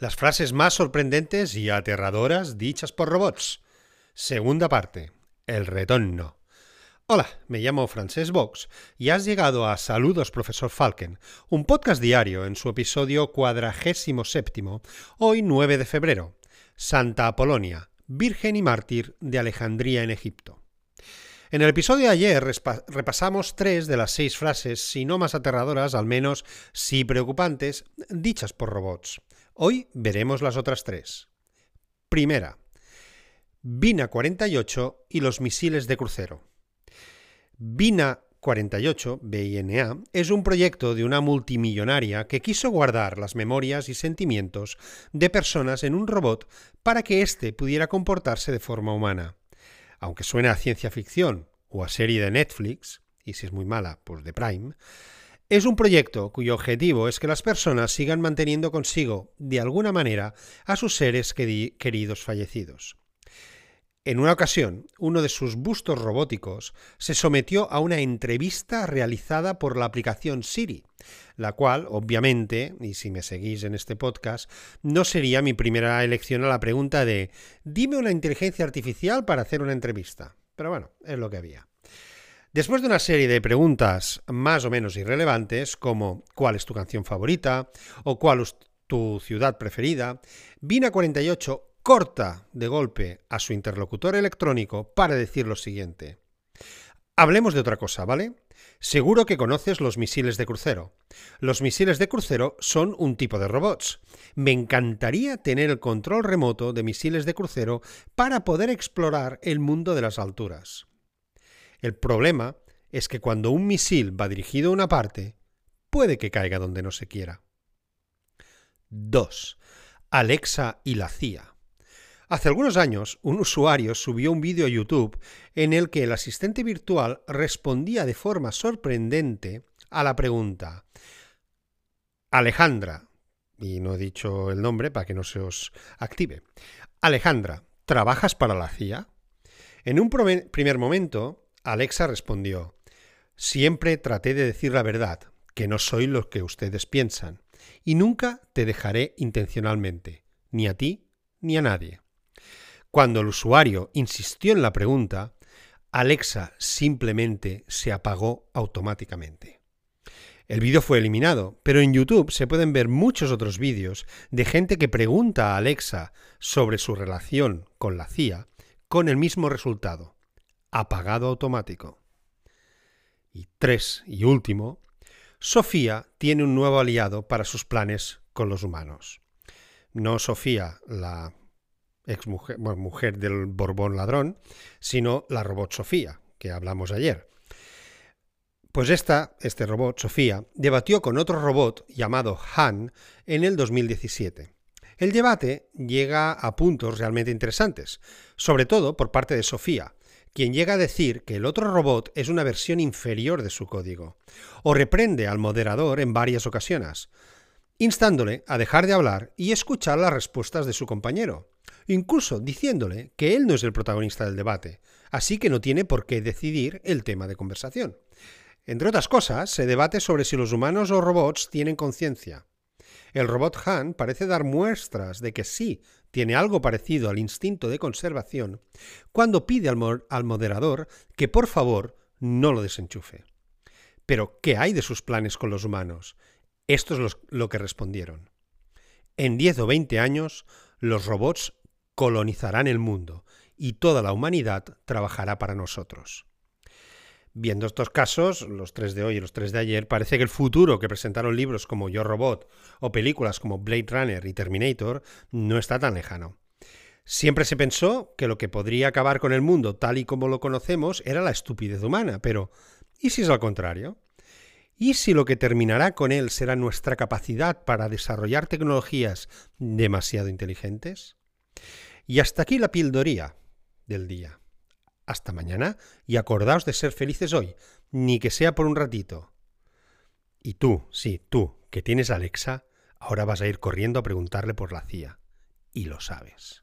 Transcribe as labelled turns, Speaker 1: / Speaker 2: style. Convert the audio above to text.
Speaker 1: Las frases más sorprendentes y aterradoras dichas por robots. Segunda parte. El retorno. Hola, me llamo Frances Vox y has llegado a Saludos Profesor Falken, un podcast diario en su episodio cuadragésimo séptimo, hoy 9 de febrero. Santa Apolonia, Virgen y Mártir de Alejandría en Egipto. En el episodio de ayer repasamos tres de las seis frases, si no más aterradoras, al menos sí preocupantes, dichas por robots. Hoy veremos las otras tres. Primera, Vina 48 y los misiles de crucero. Vina 48, BINA, es un proyecto de una multimillonaria que quiso guardar las memorias y sentimientos de personas en un robot para que éste pudiera comportarse de forma humana. Aunque suene a ciencia ficción o a serie de Netflix, y si es muy mala, pues de Prime, es un proyecto cuyo objetivo es que las personas sigan manteniendo consigo, de alguna manera, a sus seres queridos fallecidos. En una ocasión, uno de sus bustos robóticos se sometió a una entrevista realizada por la aplicación Siri, la cual, obviamente, y si me seguís en este podcast, no sería mi primera elección a la pregunta de dime una inteligencia artificial para hacer una entrevista. Pero bueno, es lo que había. Después de una serie de preguntas más o menos irrelevantes, como ¿cuál es tu canción favorita? o ¿cuál es tu ciudad preferida? Vina 48 corta de golpe a su interlocutor electrónico para decir lo siguiente. Hablemos de otra cosa, ¿vale? Seguro que conoces los misiles de crucero. Los misiles de crucero son un tipo de robots. Me encantaría tener el control remoto de misiles de crucero para poder explorar el mundo de las alturas. El problema es que cuando un misil va dirigido a una parte, puede que caiga donde no se quiera. 2. Alexa y la CIA. Hace algunos años, un usuario subió un vídeo a YouTube en el que el asistente virtual respondía de forma sorprendente a la pregunta Alejandra, y no he dicho el nombre para que no se os active. Alejandra, ¿trabajas para la CIA? En un primer momento, Alexa respondió Siempre traté de decir la verdad, que no soy lo que ustedes piensan, y nunca te dejaré intencionalmente, ni a ti ni a nadie. Cuando el usuario insistió en la pregunta, Alexa simplemente se apagó automáticamente. El vídeo fue eliminado, pero en YouTube se pueden ver muchos otros vídeos de gente que pregunta a Alexa sobre su relación con la CIA con el mismo resultado, apagado automático. Y tres, y último, Sofía tiene un nuevo aliado para sus planes con los humanos. No Sofía, la ex mujer, mujer del Borbón ladrón, sino la robot Sofía, que hablamos ayer. Pues esta, este robot, Sofía, debatió con otro robot llamado Han en el 2017. El debate llega a puntos realmente interesantes, sobre todo por parte de Sofía, quien llega a decir que el otro robot es una versión inferior de su código, o reprende al moderador en varias ocasiones, instándole a dejar de hablar y escuchar las respuestas de su compañero, incluso diciéndole que él no es el protagonista del debate, así que no tiene por qué decidir el tema de conversación. Entre otras cosas, se debate sobre si los humanos o robots tienen conciencia. El robot Han parece dar muestras de que sí tiene algo parecido al instinto de conservación cuando pide al, moderador que por favor no lo desenchufe. Pero, ¿qué hay de sus planes con los humanos? Esto es lo que respondieron. En 10 o 20 años, los robots colonizarán el mundo y toda la humanidad trabajará para nosotros. Viendo estos casos, los tres de hoy y los tres de ayer, parece que el futuro que presentaron libros como Yo Robot o películas como Blade Runner y Terminator no está tan lejano. Siempre se pensó que lo que podría acabar con el mundo tal y como lo conocemos era la estupidez humana, pero ¿y si es al contrario? ¿Y si lo que terminará con él será nuestra capacidad para desarrollar tecnologías demasiado inteligentes? Y hasta aquí la pildoría del día. Hasta mañana y acordaos de ser felices hoy, ni que sea por un ratito. Y tú, sí, tú, que tienes Alexa, ahora vas a ir corriendo a preguntarle por la CIA. Y lo sabes.